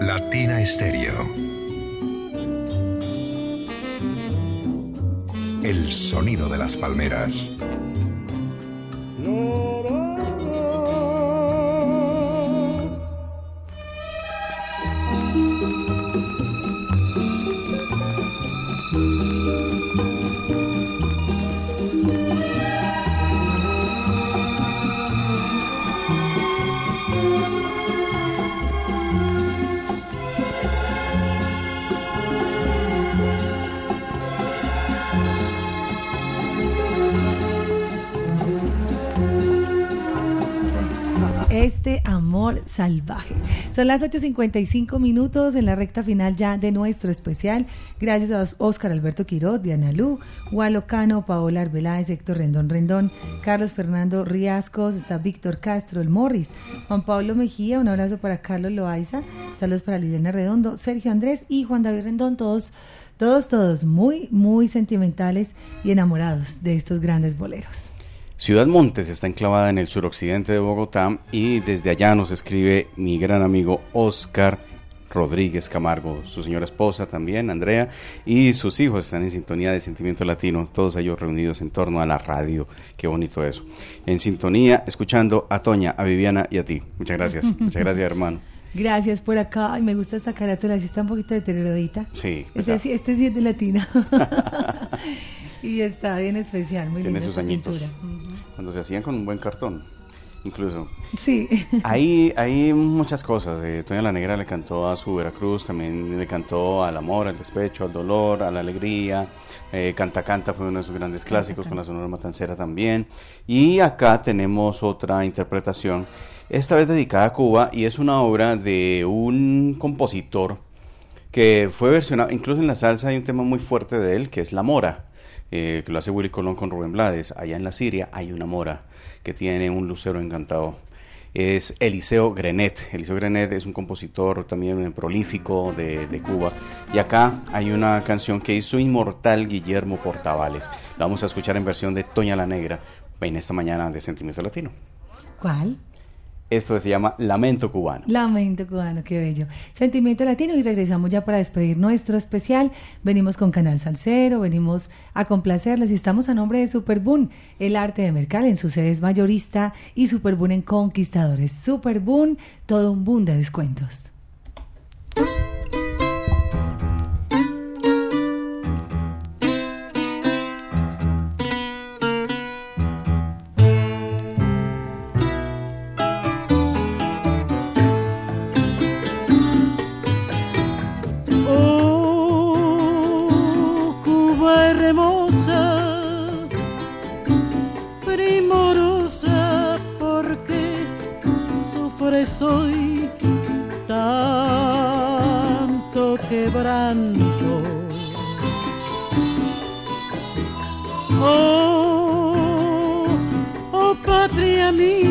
Latina Estéreo. El sonido de las palmeras. Salvaje. Son las 8.55 minutos en la recta final ya de nuestro especial. Gracias a Oscar Alberto Quirot, Diana Lu, Walo Cano, Paola Arbeláez, Héctor Rendón Rendón, Carlos Fernando Riascos, está Víctor Castro, el Morris, Juan Pablo Mejía, un abrazo para Carlos Loaiza, saludos para Liliana Redondo, Sergio Andrés y Juan David Rendón, todos, todos, todos muy, muy sentimentales y enamorados de estos grandes boleros. Ciudad Montes está enclavada en el suroccidente de Bogotá y desde allá nos escribe mi gran amigo Oscar Rodríguez Camargo, su señora esposa también, Andrea, y sus hijos están en sintonía de Sentimiento Latino, todos ellos reunidos en torno a la radio. Qué bonito eso. En sintonía, escuchando a Toña, a Viviana y a ti. Muchas gracias. Muchas gracias, hermano. Gracias por acá. Ay, me gusta esta carátula, sí está un poquito deterioradita. Sí. Este, sí- este sí es de latina. y está bien especial, muy Tiene sus añitos. Cuando se hacían con un buen cartón, incluso. Sí. Hay, hay muchas cosas. Eh, Toña la Negra le cantó a su Veracruz, también le cantó al amor, al despecho, al dolor, a la alegría. Eh, canta Canta fue uno de sus grandes clásicos, con la Sonora Matancera también. Y acá tenemos otra interpretación, esta vez dedicada a Cuba, y es una obra de un compositor que fue versionado, incluso en la salsa hay un tema muy fuerte de él, que es La Mora, eh, que lo hace Willy Colón con Rubén Blades. Allá en la Siria hay una mora que tiene un lucero encantado. Es Eliseo Grenet. Eliseo Grenet es un compositor también prolífico de, de Cuba. Y acá hay una canción que hizo inmortal Guillermo Portavales. La vamos a escuchar en versión de Toña la Negra en esta mañana de Sentimiento Latino. ¿Cuál? Esto se llama Lamento Cubano. Lamento cubano, qué bello. Sentimiento latino y regresamos ya para despedir nuestro especial. Venimos con Canal Salcero, venimos a complacerles y estamos a nombre de Superboon, el arte de Mercal en su sede es mayorista y Superboon en Conquistadores. Superboon, todo un boom de descuentos. Hoy tanto quebranto. Oh, oh patria mía,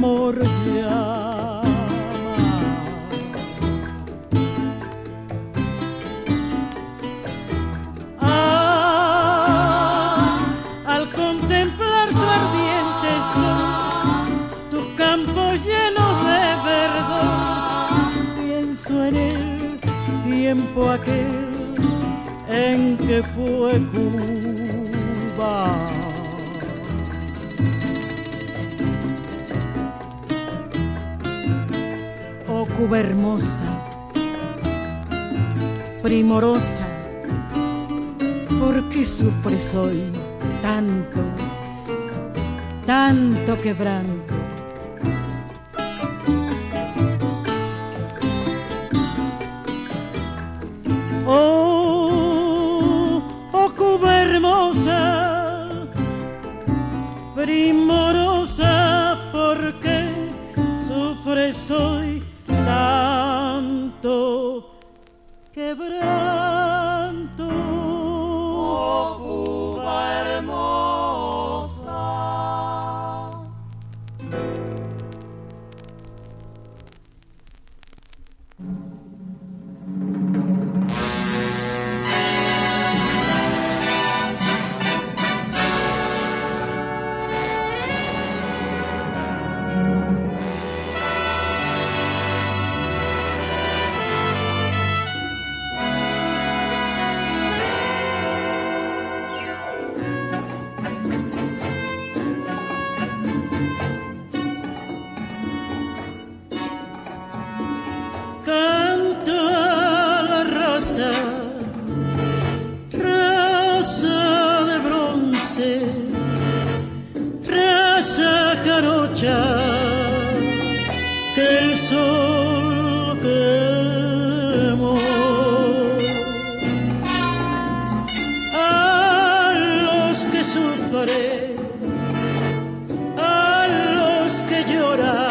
amor llama. Ah, al contemplar tu ardiente sol, tu campo lleno de verdor, pienso en el tiempo aquel en que fue Cuba Cuba. Hermosa, primorosa, ¿por qué sufres hoy tanto, tanto quebranto? Que lloran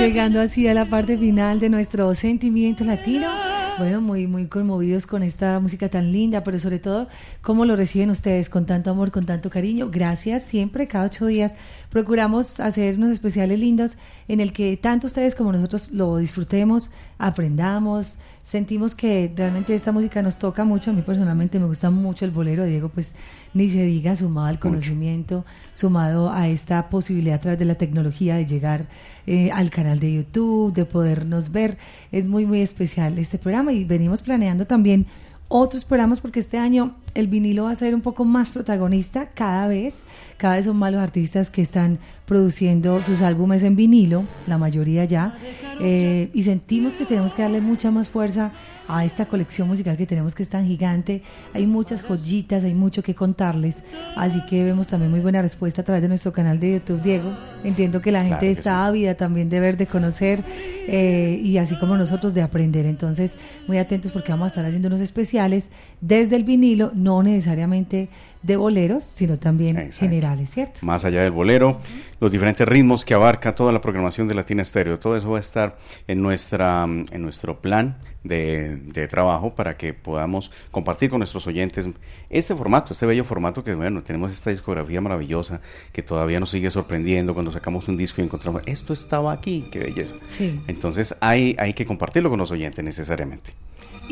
Llegando así a la parte final de nuestro sentimiento latino. Bueno, muy, muy conmovidos con esta música tan linda, pero sobre todo, cómo lo reciben ustedes con tanto amor, con tanto cariño. Gracias, siempre, cada ocho días, procuramos hacer unos especiales lindos en el que tanto ustedes como nosotros lo disfrutemos, aprendamos, sentimos que realmente esta música nos toca mucho. A mí personalmente me gusta mucho el bolero, Diego, pues ni se diga, sumado al conocimiento, sumado a esta posibilidad a través de la tecnología de llegar eh, al canal de YouTube, de podernos ver. Es muy, muy especial este programa y venimos planeando también otros programas porque este año el vinilo va a ser un poco más protagonista cada vez. Cada vez son más los artistas que están produciendo sus álbumes en vinilo, la mayoría ya, eh, y sentimos que tenemos que darle mucha más fuerza a esta colección musical que tenemos que es tan gigante. Hay muchas joyitas, hay mucho que contarles, así que vemos también muy buena respuesta a través de nuestro canal de YouTube, Diego. Entiendo que la gente Claro que está sí. ávida también de ver, de conocer eh, y así como nosotros de aprender. Entonces, muy atentos porque vamos a estar haciendo unos especiales desde el vinilo, no necesariamente de boleros, sino también Exacto. generales, ¿cierto? Más allá del bolero, los diferentes ritmos que abarca toda la programación de Latina Estéreo. Todo eso va a estar en, nuestra, mm, en nuestro plan de, de trabajo para que podamos compartir con nuestros oyentes este formato, este bello formato que, bueno, tenemos esta discografía maravillosa que todavía nos sigue sorprendiendo cuando sacamos un disco y encontramos, esto estaba aquí, qué belleza. Sí. Entonces hay, hay que compartirlo con los oyentes necesariamente.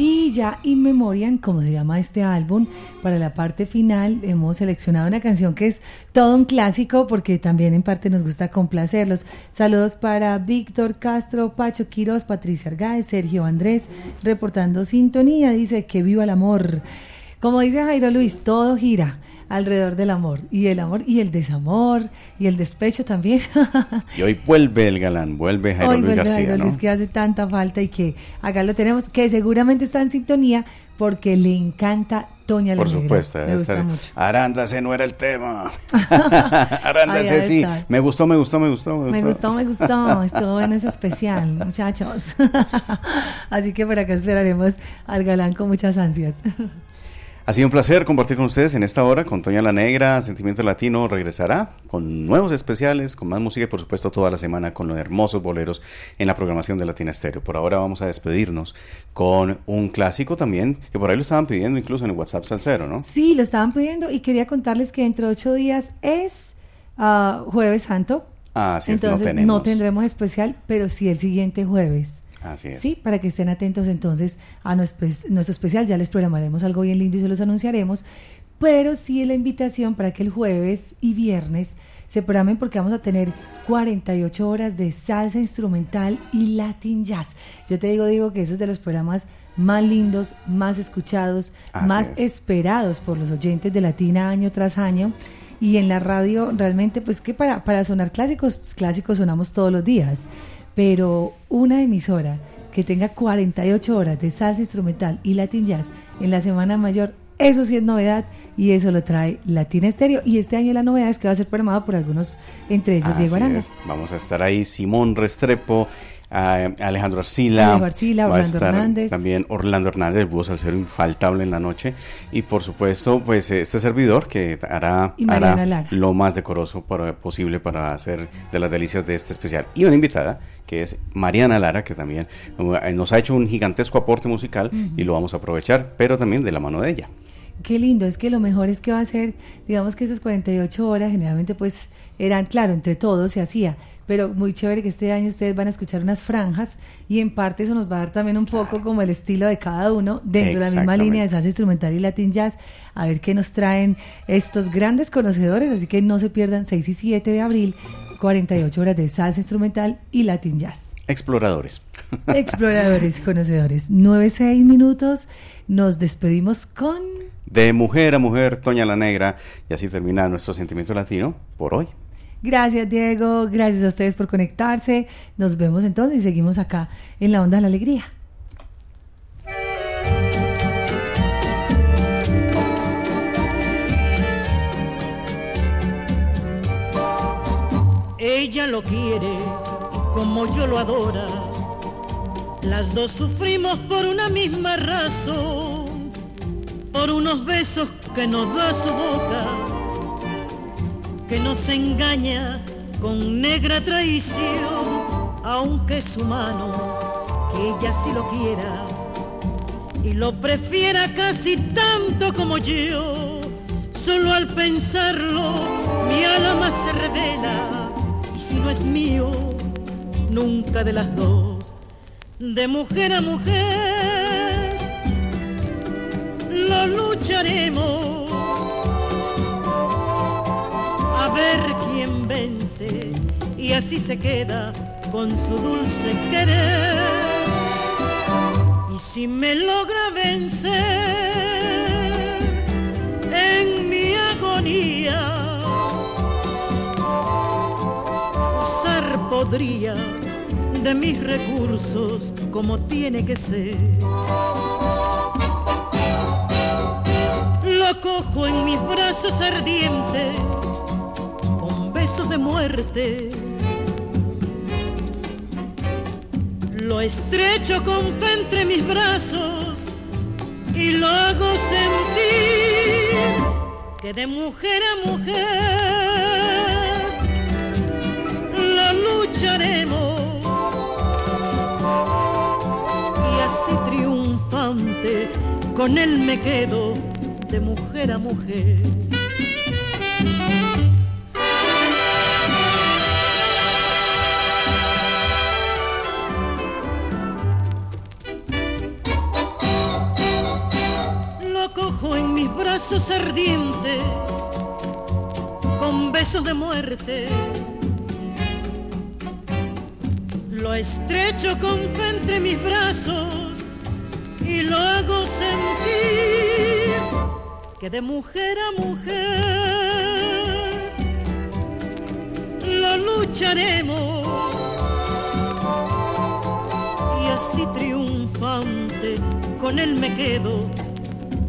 Y ya In Memoriam, como se llama este álbum, para la parte final hemos seleccionado una canción que es todo un clásico porque también en parte nos gusta complacerlos. Saludos para Víctor Castro, Pacho Quiroz, Patricia Argáez, Sergio Andrés, reportando sintonía, dice que viva el amor. Como dice Jairo Luis, todo gira alrededor del amor y el amor y el desamor y el despecho también. Y hoy vuelve el galán, vuelve Jairo Hoy Luis vuelve García, Jairo ¿no? Luis, que hace tanta falta y que acá lo tenemos, que seguramente está en sintonía porque le encanta Toña Por supuesto, Me debe gusta estar. mucho. Arándase ese no era el tema. Arándase Ahí sí. Me gustó, me gustó, me gustó, me Me gustó. gustó, me gustó, estuvo bueno ese especial, muchachos. Así que por acá esperaremos al galán con muchas ansias. Ha sido un placer compartir con ustedes en esta hora con Toña la Negra. Sentimiento Latino regresará con nuevos especiales, con más música y por supuesto toda la semana con los hermosos boleros en la programación de Latina Estéreo. Por ahora vamos a despedirnos con un clásico también, que por ahí lo estaban pidiendo incluso en el WhatsApp Salcero, ¿no? Sí, lo estaban pidiendo y quería contarles que dentro de ocho días es ah, Jueves Santo. Así es, Entonces no tenemos. no tendremos especial, pero sí el siguiente jueves. Así es. Sí, para que estén atentos entonces a nuestro, nuestro especial. Ya les programaremos algo bien lindo y se los anunciaremos. Pero sí es la invitación para que el jueves y viernes se programen porque vamos a tener 48 horas de salsa instrumental y latin jazz. Yo te digo, digo que eso es de los programas más lindos, más escuchados, Así más es. esperados por los oyentes de Latina año tras año. Y en la radio realmente, pues que para, para sonar clásicos, clásicos sonamos todos los días pero una emisora que tenga 48 horas de salsa instrumental y latin jazz en la semana mayor, eso sí es novedad y eso lo trae Latina Estéreo. Y este año la novedad es que va a ser programado por algunos, entre ellos Diego Así Aranda. es. Vamos a estar ahí Simón Restrepo, a- Alejandro Arcila, va a Orlando estar Hernández. también Orlando Hernández, el búho salsero infaltable en la noche y por supuesto pues este servidor que hará, lo más decoroso para- posible para hacer de las delicias de este especial y una invitada que es Mariana Lara que también eh, nos ha hecho un gigantesco aporte musical y lo vamos a aprovechar pero también de la mano de ella. Qué lindo, es que lo mejor es que va a ser, digamos que esas 48 horas generalmente pues eran, claro, entre todos se hacía, pero muy chévere que este año ustedes van a escuchar unas franjas y en parte eso nos va a dar también un poco como el estilo de cada uno dentro de la misma línea de salsa instrumental y latin jazz, a ver qué nos traen estos grandes conocedores, así que no se pierdan 6 y 7 de abril, 48 horas de salsa instrumental y latin jazz. Exploradores. Exploradores, conocedores. 9-6 minutos, nos despedimos con... De mujer a mujer, Toña la Negra, y así termina nuestro sentimiento latino por hoy. Gracias Diego, gracias a ustedes por conectarse. Nos vemos entonces y seguimos acá en la onda de la alegría. Ella lo quiere como yo lo adora. Las dos sufrimos por una misma razón, por unos besos que nos da su boca, que nos engaña con negra traición, aunque es humano, que ella sí lo quiera y lo prefiera casi tanto como yo. Solo al pensarlo mi alma se revela y si no es mío, nunca de las dos, de mujer a mujer, lo lucharemos ver quién vence y así se queda con su dulce querer. Y si me logra vencer en mi agonía, usar podría de mis recursos como tiene que ser. Lo cojo en mis brazos ardientes de muerte. Lo estrecho con fe entre mis brazos y lo hago sentir que de mujer a mujer lo lucharemos y así triunfante con él me quedo de mujer a mujer. Brazos ardientes con besos de muerte. Lo estrecho con fe entre mis brazos y lo hago sentir que de mujer a mujer lo lucharemos y así triunfante con él me quedo